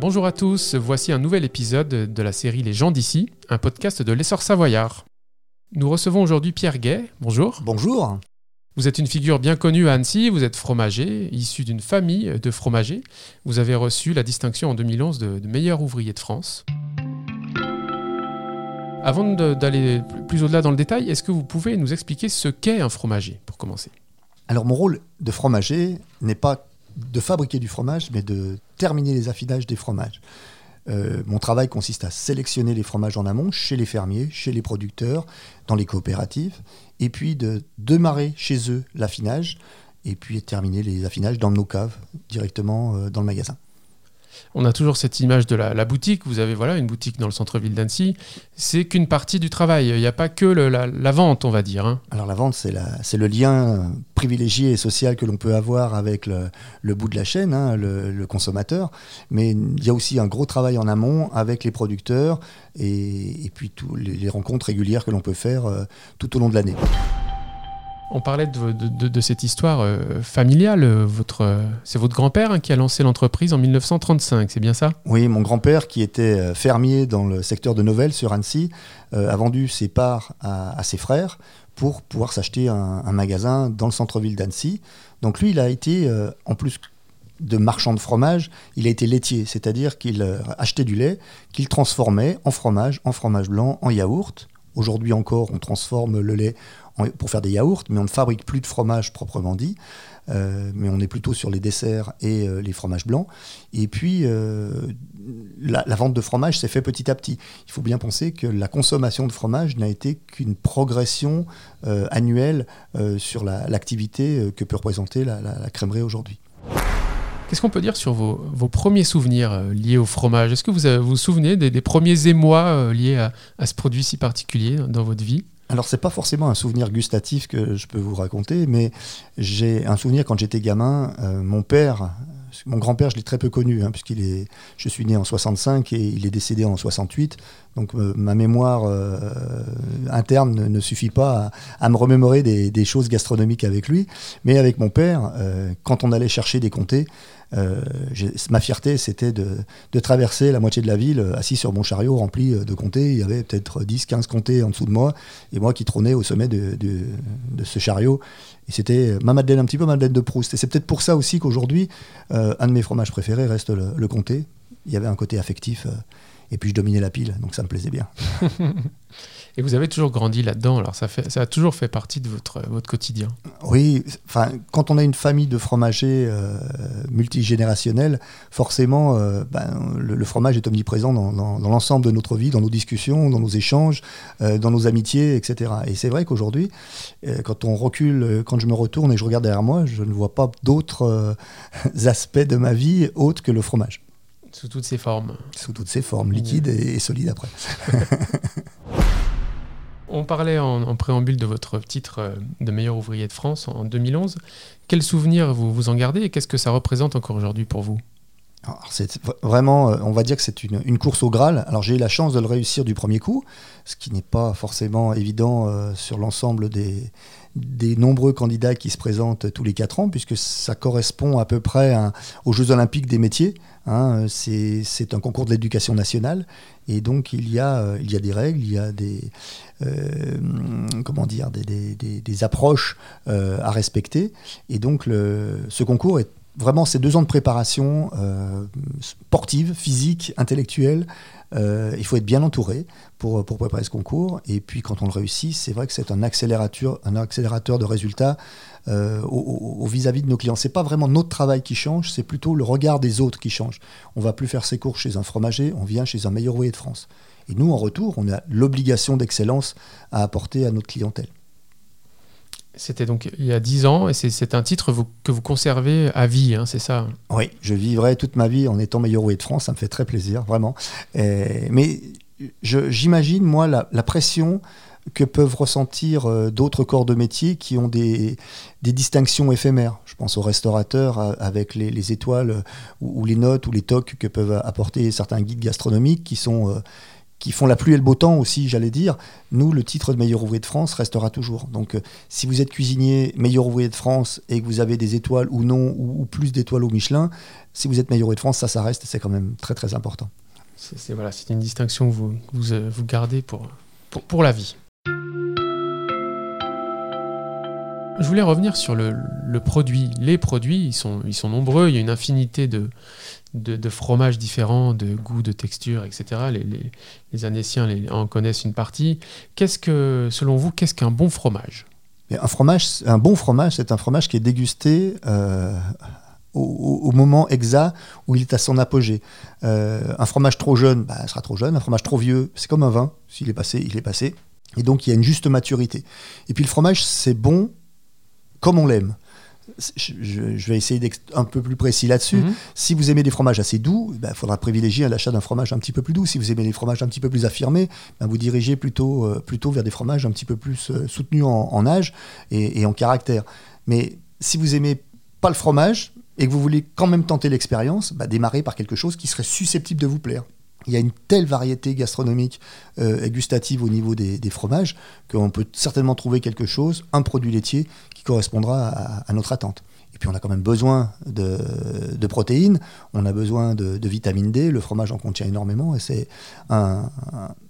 Bonjour à tous, voici un nouvel épisode de la série Les gens d'ici, un podcast de l'essor savoyard. Nous recevons aujourd'hui Pierre Gay. Bonjour. Bonjour. Vous êtes une figure bien connue à Annecy, vous êtes fromager, issu d'une famille de fromagers. Vous avez reçu la distinction en 2011 de, de meilleur ouvrier de France. Avant d'aller plus au-delà dans le détail, est-ce que vous pouvez nous expliquer ce qu'est un fromager, pour commencer? Alors mon rôle de fromager n'est pas de fabriquer du fromage, mais de terminer les affinages des fromages. Euh, mon travail consiste à sélectionner les fromages en amont chez les fermiers, chez les producteurs, dans les coopératives, et puis de démarrer chez eux l'affinage, et puis terminer les affinages dans nos caves, directement euh, dans le magasin on a toujours cette image de la, boutique. Vous avez voilà une boutique dans le centre-ville d'Annecy. C'est qu'une partie du travail. Il n'y a pas que la, vente, on va dire. Hein. Alors la vente, c'est le lien privilégié et social que l'on peut avoir avec le, bout de la chaîne, hein, le, consommateur. Mais il y a aussi un gros travail en amont avec les producteurs et, puis tous les, rencontres régulières que l'on peut faire euh, tout au long de l'année. On parlait de, cette histoire euh, familiale. Votre, c'est votre grand-père hein, qui a lancé l'entreprise en 1935, c'est bien ça? Oui, mon grand-père, qui était euh, fermier dans le secteur de Novelle sur Annecy, euh, a vendu ses parts à, ses frères pour pouvoir s'acheter un, magasin dans le centre-ville d'Annecy. Donc lui, il a été, en plus de marchand de fromage, il a été laitier, c'est-à-dire qu'il achetait du lait, qu'il transformait en fromage, en fromage blanc, en yaourt. Aujourd'hui encore, on transforme le lait pour faire des yaourts, mais on ne fabrique plus de fromage proprement dit. Euh, mais on est plutôt sur les desserts et euh, les fromages blancs. Et puis, euh, la, vente de fromage s'est fait petit à petit. Il faut bien penser que la consommation de fromage n'a été qu'une progression annuelle sur l'activité que peut représenter la, crèmerie aujourd'hui. Qu'est-ce qu'on peut dire sur vos, premiers souvenirs liés au fromage? Est-ce que vous vous, souvenez des, premiers émois liés à, ce produit si particulier dans votre vie? Alors, c'est pas forcément un souvenir gustatif que je peux vous raconter, mais j'ai un souvenir quand j'étais gamin. Euh, mon père, mon grand-père, je l'ai très peu connu, hein, puisqu'il est, je suis né en 65 et il est décédé en 68. Donc, euh, ma mémoire euh, interne ne, suffit pas à, me remémorer des, choses gastronomiques avec lui. Mais avec mon père, quand on allait chercher des comtés, euh, ma fierté, c'était de, traverser la moitié de la ville euh, assis sur mon chariot rempli euh, de comtés. Il y avait peut-être 10, 15 comtés en dessous de moi, et moi qui trônais au sommet de, ce chariot. Et c'était ma Madeleine, un petit peu ma Madeleine de Proust. Et c'est peut-être pour ça aussi qu'aujourd'hui, un de mes fromages préférés reste le, comté. Il y avait un côté affectif, et puis je dominais la pile, donc ça me plaisait bien. Et vous avez toujours grandi là-dedans, alors ça, fait, ça a toujours fait partie de votre, votre quotidien. Oui, enfin, quand on a une famille de fromagers euh, multigénérationnels, forcément, euh, ben, le, fromage est omniprésent dans, l'ensemble de notre vie, dans nos discussions, dans nos échanges, euh, dans nos amitiés, etc. Et c'est vrai qu'aujourd'hui, quand on recule, quand je me retourne et je regarde derrière moi, je ne vois pas d'autres aspects de ma vie autres que le fromage. Sous toutes ses formes. Sous toutes ses formes, liquide et, et solide après. On parlait en, préambule de votre titre euh, de meilleur ouvrier de France en 2011. Quels souvenirs vous vous en gardez et qu'est-ce que ça représente encore aujourd'hui pour vous? C'est vraiment, euh, on va dire que c'est une, course au Graal. Alors j'ai eu la chance de le réussir du premier coup, ce qui n'est pas forcément évident euh, sur l'ensemble des, des nombreux candidats qui se présentent tous les quatre ans, puisque ça correspond à peu près aux Jeux olympiques des métiers. Hein. c'est un concours de l'éducation nationale, et donc il y a, a des règles, il y a des, euh, approches euh, à respecter. Et donc ce concours est vraiment ces deux ans de préparation euh, sportive, physique, intellectuelle. Il faut être bien entouré pour, pour préparer ce concours. Et puis quand on le réussit, c'est vrai que c'est un accélérateur, de résultats au vis-à-vis de nos clients. C'est pas vraiment notre travail qui change, c'est plutôt le regard des autres qui change. On va plus faire ses cours chez un fromager, on vient chez un meilleur ouvrier de France. Et nous, en retour, on a l'obligation d'excellence à apporter à notre clientèle. C'était donc il y a 10 ans et c'est un titre que vous conservez à vie, hein, c'est ça? Oui, je vivrai toute ma vie en étant meilleur roué de France, ça me fait très plaisir, vraiment. mais j'imagine, moi, la, pression que peuvent ressentir euh, d'autres corps de métier qui ont des, distinctions éphémères. Je pense aux restaurateurs euh, avec les, étoiles ou, les notes ou les tocs que peuvent apporter certains guides gastronomiques qui sont, euh, qui font la pluie et le beau temps aussi, j'allais dire, nous, le titre de meilleur ouvrier de France restera toujours. Donc, euh, si vous êtes cuisinier meilleur ouvrier de France et que vous avez des étoiles ou non, ou, plus d'étoiles au Michelin, si vous êtes meilleur ouvrier de France, ça, ça reste, c'est quand même très, très important. C'est voilà, une distinction que vous, vous, euh, vous gardez pour, pour, pour la vie. Je voulais revenir sur le, produit. Les produits, ils sont, nombreux. Il y a une infinité de, fromages différents, de goûts, de textures, etc. Les, les, en connaissent une partie. Qu'est-ce que, selon vous, qu'est-ce qu'un bon fromage? Un, fromage, un bon fromage, c'est un fromage qui est dégusté euh, au, moment exact où il est à son apogée. Euh, un fromage trop jeune, bah, sera trop jeune. Un fromage trop vieux, c'est comme un vin. S'il est passé, il est passé. Et donc, il y a une juste maturité. Et puis, le fromage, c'est bon comme on l'aime je, vais essayer d'être un peu plus précis là-dessus. Mhm. Si vous aimez des fromages assez doux, il ben, faudra privilégier l'achat d'un fromage un petit peu plus doux. Si vous aimez des fromages un petit peu plus affirmés, ben, vous dirigez plutôt, euh, plutôt vers des fromages un petit peu plus euh, soutenus en, âge et, en caractère. Mais si vous aimez pas le fromage et que vous voulez quand même tenter l'expérience, ben, démarrez par quelque chose qui serait susceptible de vous plaire il y a une telle variété gastronomique euh, et gustative au niveau des, fromages qu'on peut certainement trouver quelque chose, un produit laitier qui correspondra à, notre attente. Et puis on a quand même besoin de, protéines, on a besoin de, vitamine D, le fromage en contient énormément et c'est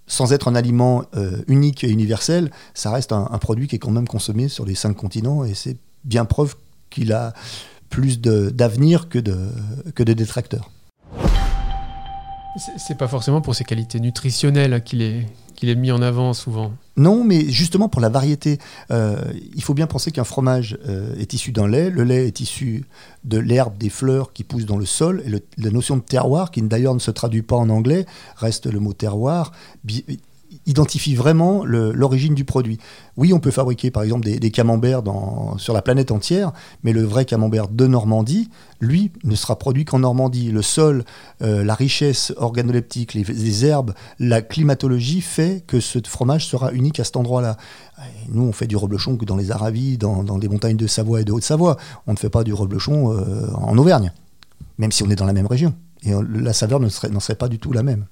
sans être un aliment euh, unique et universel, ça reste un, produit qui est quand même consommé sur les cinq continents et c'est bien preuve qu'il a plus d'avenir que de détracteurs. C'est pas forcément pour ses qualités nutritionnelles qu'il est, est mis en avant souvent. Non, mais justement pour la variété. Euh, il faut bien penser qu'un fromage euh, est issu d'un lait. Le lait est issu de l'herbe, des fleurs qui poussent dans le sol. Et la notion de terroir, qui d'ailleurs ne se traduit pas en anglais, reste le mot terroir, identifie vraiment l'origine du produit. Oui, on peut fabriquer par exemple des, camemberts sur la planète entière, mais le vrai camembert de Normandie, lui, ne sera produit qu'en Normandie. Le sol, euh, la richesse organoleptique, les, herbes, la climatologie fait que ce fromage sera unique à cet endroit-là. Nous, on fait du reblochon que dans les Aravis, dans, dans les montagnes de Savoie et de Haute-Savoie. On ne fait pas du reblochon euh, en Auvergne, même si on est dans la même région. Et la saveur n'en serait, serait pas du tout la même.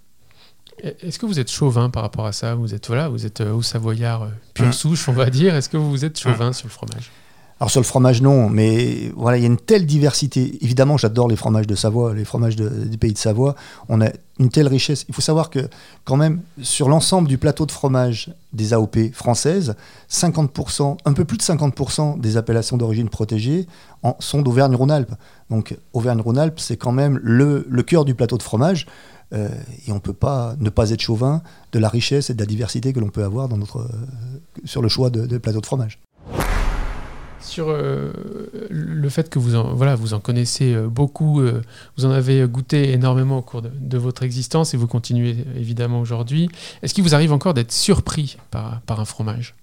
Est-ce que vous êtes chauvin par rapport à ça? Vous êtes voilà, vous êtes euh, au Savoyard euh, pure mmh. souche, on va dire. Est-ce que vous êtes chauvin mmh. sur le fromage? Alors sur le fromage, non, mais voilà, il y a une telle diversité. Évidemment, j'adore les fromages de Savoie, les fromages des pays de Savoie. On a une telle richesse. Il faut savoir que quand même, sur l'ensemble du plateau de fromage des AOP françaises, 50%, un peu plus de 50% des appellations d'origine protégée sont d'Auvergne-Rhône-Alpes. Donc Auvergne-Rhône-Alpes, c'est quand même le, le cœur du plateau de fromage. Euh, et on ne peut pas ne pas être chauvin de la richesse et de la diversité que l'on peut avoir dans notre, euh, sur le choix de, plateau de fromage. Sur euh, le fait que vous en, voilà, vous en connaissez beaucoup, vous en avez goûté énormément au cours de, votre existence et vous continuez évidemment aujourd'hui, est-ce qu'il vous arrive encore d'être surpris par, par un fromage?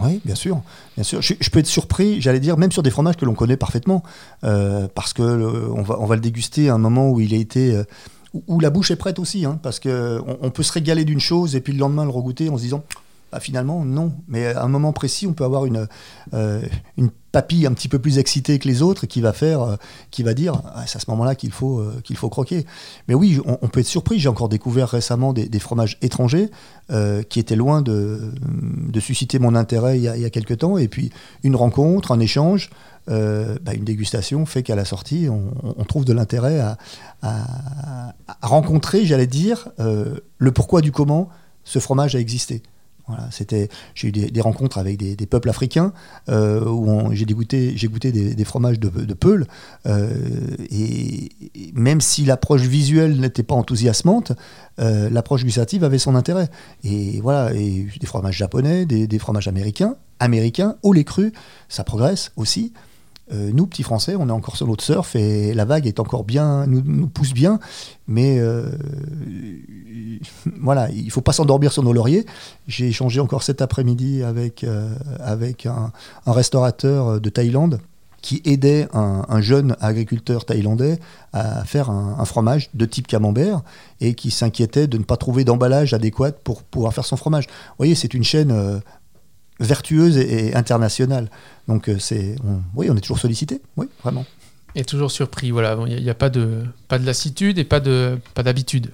Oui, bien sûr. Bien sûr. Je, peux être surpris, j'allais dire, même sur des fromages que l'on connaît parfaitement, parce que on, va, on va le déguster à un moment où il a été où la bouche est prête aussi, hein, parce qu'on on peut se régaler d'une chose et puis le lendemain le regoûter en se disant bah, finalement non. Mais à un moment précis, on peut avoir une, euh, une papille un petit peu plus excitée que les autres qui va faire, euh, qui va dire ah, c'est à ce moment-là qu'il faut, euh, qu'il faut croquer. Mais oui, on, peut être surpris. J'ai encore découvert récemment des, fromages étrangers qui étaient loin de, susciter mon intérêt il y, a, quelques temps. Et puis une rencontre, un échange. Bah, une dégustation fait qu'à la sortie, on, trouve de l'intérêt à, rencontrer, j'allais dire, le pourquoi du comment ce fromage a existé. Voilà, c'était, j'ai eu des, rencontres avec des, peuples africains euh, où j'ai goûté, j'ai goûté des, fromages de, de Peul. et, même si l'approche visuelle n'était pas enthousiasmante, l'approche gustative avait son intérêt. Et voilà, et des fromages japonais, des, fromages américains, américains, au lait cru, ça progresse aussi. Euh, nous, petits Français, on est encore sur notre surf et la vague est encore bien, nous, pousse bien, mais euh, voilà, il faut pas s'endormir sur nos lauriers. J'ai échangé encore cet après-midi avec, euh, avec un, restaurateur de Thaïlande qui aidait un, jeune agriculteur thaïlandais à faire un, fromage de type camembert et qui s'inquiétait de ne pas trouver d'emballage adéquat pour pouvoir faire son fromage. Vous voyez, c'est une chaîne vertueuse et, internationale. Donc euh, c'est, oui, on est toujours sollicité, oui, vraiment. Et toujours surpris, voilà. Il n'y a, pas de pas de lassitude et pas de pas d'habitude.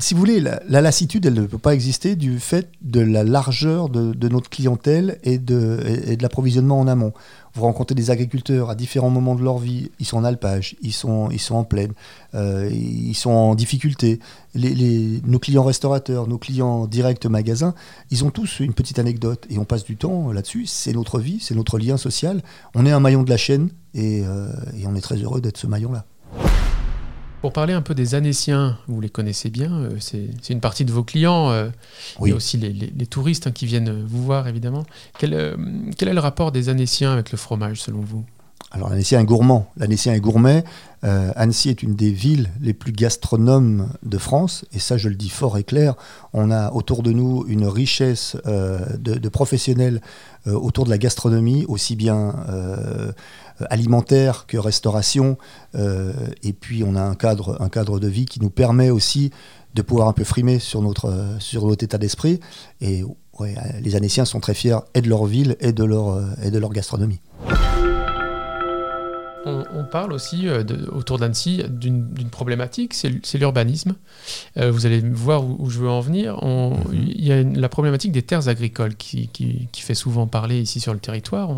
Si vous voulez, la, lassitude, elle ne peut pas exister du fait de la largeur de, notre clientèle et de, l'approvisionnement en amont. Vous rencontrez des agriculteurs à différents moments de leur vie, ils sont en alpage, ils sont, ils sont en plaine, euh, ils sont en difficulté. Nos clients restaurateurs, nos clients directs magasins, ils ont tous une petite anecdote et on passe du temps là-dessus. C'est notre vie, c'est notre lien social. On est un maillon de la chaîne et, euh, et on est très heureux d'être ce maillon-là. Pour parler un peu des Anéciens, vous les connaissez bien, euh, c'est une partie de vos clients, euh, oui. aussi les, touristes hein, qui viennent vous voir évidemment. Quel, euh, quel, est le rapport des Anéciens avec le fromage selon vous? Alors l'Annécien est gourmand, l'Annécien est gourmet. Annecy est une des villes les plus gastronomes de France, et ça je le dis fort et clair. On a autour de nous une richesse de, professionnels autour de la gastronomie, aussi bien euh, alimentaire que restauration. Euh, et puis on a un cadre, un cadre de vie qui nous permet aussi de pouvoir un peu frimer sur notre, sur notre état d'esprit. Et les Anéciens sont très fiers et de leur ville et de leur, et de leur gastronomie on, parle aussi euh, autour d'Annecy d'une problématique, c'est l'urbanisme. Euh, vous allez voir où, je veux en venir. Mhm. Il y a la problématique des terres agricoles qui, fait souvent parler ici sur le territoire.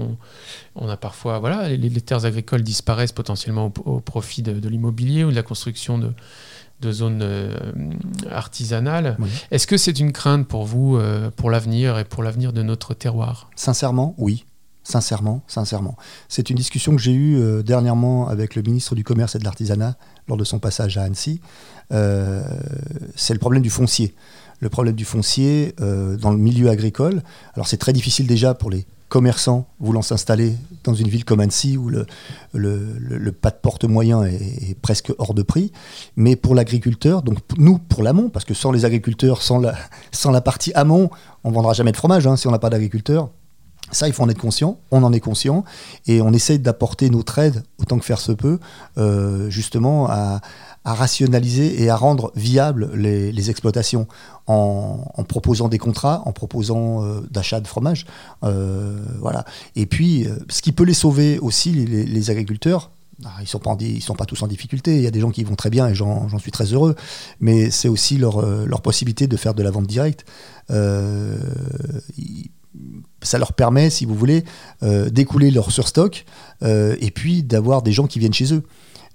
On, a parfois, voilà, les, terres agricoles disparaissent potentiellement au, profit de, l'immobilier ou de la construction de, zones euh, artisanales. Est-ce que c'est une crainte pour vous, pour l'avenir et pour l'avenir de notre terroir? Sincèrement, oui. Sincèrement, sincèrement. C'est une discussion que j'ai eue euh, dernièrement avec le ministre du Commerce et de l'Artisanat lors de son passage à Annecy. Euh, c'est le problème du foncier. Le problème du foncier euh, dans le milieu agricole. Alors c'est très difficile déjà pour les commerçants voulant s'installer dans une ville comme Annecy où le, pas de porte moyen est, presque hors de prix. Mais pour l'agriculteur, donc nous pour l'amont, parce que sans les agriculteurs, sans la, sans la partie amont, on vendra jamais de fromage hein, si on n'a pas d'agriculteurs. Ça, il faut en être conscient, on en est conscient, et on essaye d'apporter notre aide, autant que faire se peut, euh, justement à, rationaliser et à rendre viables les, exploitations en, proposant des contrats, en proposant euh, d'achat de fromage. Euh, voilà. Et puis, ce qui peut les sauver aussi, les, agriculteurs, ah, ils ne sont, pas sont pas tous en difficulté, il y a des gens qui vont très bien et j'en suis très heureux, mais c'est aussi leur, leur, possibilité de faire de la vente directe ça leur permet, si vous voulez, euh, d'écouler leur surstock euh, et puis d'avoir des gens qui viennent chez eux.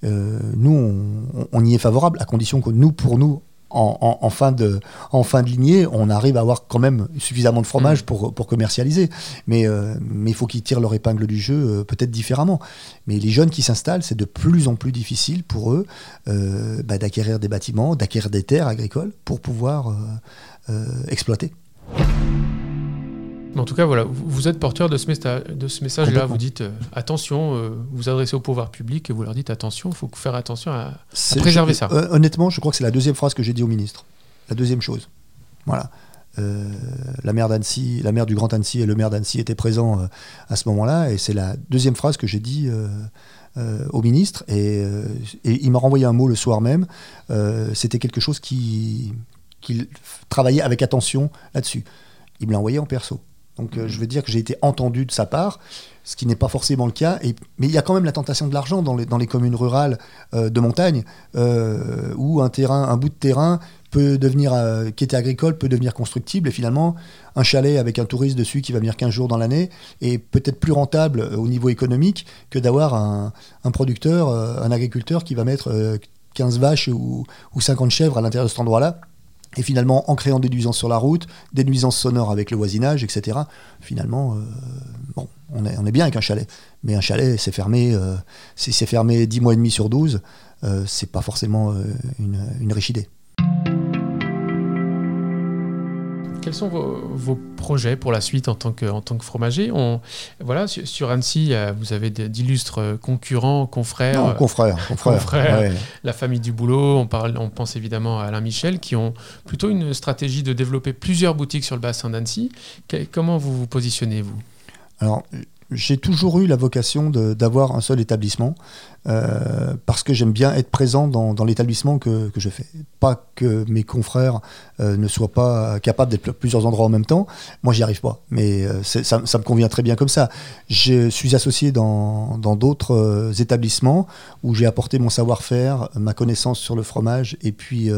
Euh, nous, on, y est favorable, à condition que nous, pour nous, en, fin de, en fin de lignée, on arrive à avoir quand même suffisamment de fromage mmh. pour, pour commercialiser. Mais mais il faut qu'ils tirent leur épingle du jeu peut-être différemment. Mais les jeunes qui s'installent, c'est de plus en plus difficile pour eux bah, d'acquérir des bâtiments, d'acquérir des terres agricoles pour pouvoir exploiter. En tout cas, voilà, vous êtes porteur de ce, de ce message-là. Vous dites euh, attention, euh, vous adressez au pouvoir public et vous leur dites attention, il faut faire attention à, préserver ça. Euh, honnêtement, je crois que c'est la deuxième phrase que j'ai dit au ministre. La deuxième chose. Voilà. la maire d'Annecy, la maire du Grand Annecy et le maire d'Annecy étaient présents à ce moment-là, et c'est la deuxième phrase que j'ai dit au ministre, et, il m'a renvoyé un mot le soir même. C'était quelque chose qui qu'il travaillait avec attention là-dessus. Il me l'a envoyé en perso. Donc euh, je veux dire que j'ai été entendu de sa part, ce qui n'est pas forcément le cas. Et, mais il y a quand même la tentation de l'argent dans les, dans les communes rurales euh, de montagne, euh, où un, terrain, un bout de terrain peut devenir, qui était agricole peut devenir constructible. Et finalement, un chalet avec un touriste dessus qui va venir 15 jours dans l'année est peut-être plus rentable au niveau économique que d'avoir un, un, producteur, un agriculteur qui va mettre 15 vaches ou, ou 50 chèvres à l'intérieur de cet endroit-là et finalement, en créant des nuisances sur la route, des nuisances sonores avec le voisinage, etc., finalement, euh, bon, on est, bien avec un chalet. Mais un chalet, c'est fermé, euh, c'est fermé 10 mois et demi sur 12, euh, c'est pas forcément euh, une, une riche idée. Quels sont vos, projets pour la suite en tant que, en tant que fromager on, voilà, sur, Annecy, vous avez d'illustres concurrents, confrères. Non, confrères, confrères. La famille du boulot, on, parle, on pense évidemment à Alain Michel, qui ont plutôt une stratégie de développer plusieurs boutiques sur le bassin d'Annecy. Comment vous vous positionnez, vous? Alors, j'ai toujours eu la vocation d'avoir un seul établissement. Euh, parce que j'aime bien être présent dans, l'établissement que, je fais. Pas que mes confrères euh, ne soient pas capables d'être plusieurs endroits en même temps. Moi, j'y arrive pas. Mais euh, ça, me convient très bien comme ça. Je suis associé dans d'autres établissements où j'ai apporté mon savoir-faire, ma connaissance sur le fromage et puis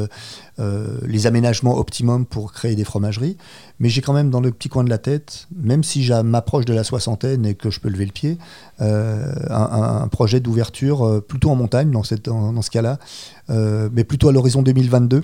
les aménagements optimums pour créer des fromageries. Mais j'ai quand même dans le petit coin de la tête, même si je m'approche de la soixantaine et que je peux lever le pied, un projet d'ouverture euh, plutôt en montagne dans, cette, dans, ce cas-là, euh, mais plutôt à l'horizon 2022.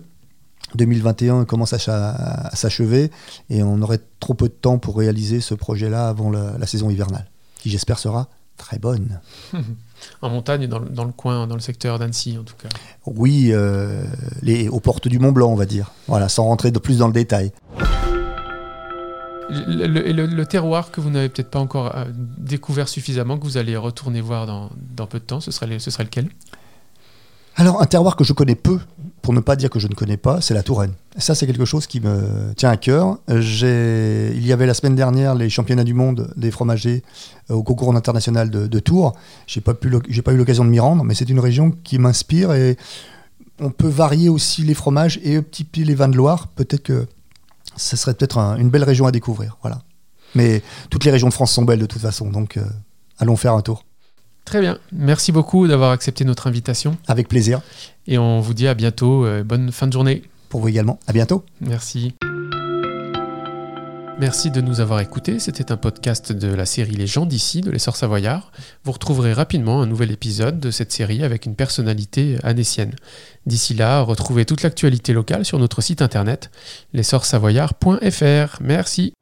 2021 commence à, s'achever et on aurait trop peu de temps pour réaliser ce projet-là avant la, saison hivernale, qui j'espère sera très bonne. en montagne, dans, dans, le coin, dans le secteur d'Annecy en tout cas. Oui, euh, les, aux portes du Mont Blanc, on va dire. Voilà, sans rentrer de plus dans le détail. Le, terroir que vous n'avez peut-être pas encore euh, découvert suffisamment, que vous allez retourner voir dans, peu de temps, ce serait, ce serait lequel? Alors, un terroir que je connais peu, pour ne pas dire que je ne connais pas, c'est la Touraine. Ça, c'est quelque chose qui me tient à cœur. Il y avait la semaine dernière les championnats du monde des fromagers euh, au concours international de, Tours. Je n'ai pas, pas eu l'occasion de m'y rendre, mais c'est une région qui m'inspire et on peut varier aussi les fromages et un petit peu les vins de Loire. Peut-être que ce serait peut-être une belle région à découvrir. Voilà. Mais toutes les régions de France sont belles de toute façon, donc euh, allons faire un tour. Très bien. Merci beaucoup d'avoir accepté notre invitation. Avec plaisir. Et on vous dit à bientôt. Euh, bonne fin de journée. Pour vous également. À bientôt. Merci. Merci de nous avoir écoutés. C'était un podcast de la série Les gens d'ici, de l'essor savoyard. Vous retrouverez rapidement un nouvel épisode de cette série avec une personnalité anécienne. D'ici là, retrouvez toute l'actualité locale sur notre site internet l'essorsavoyard.fr. Merci.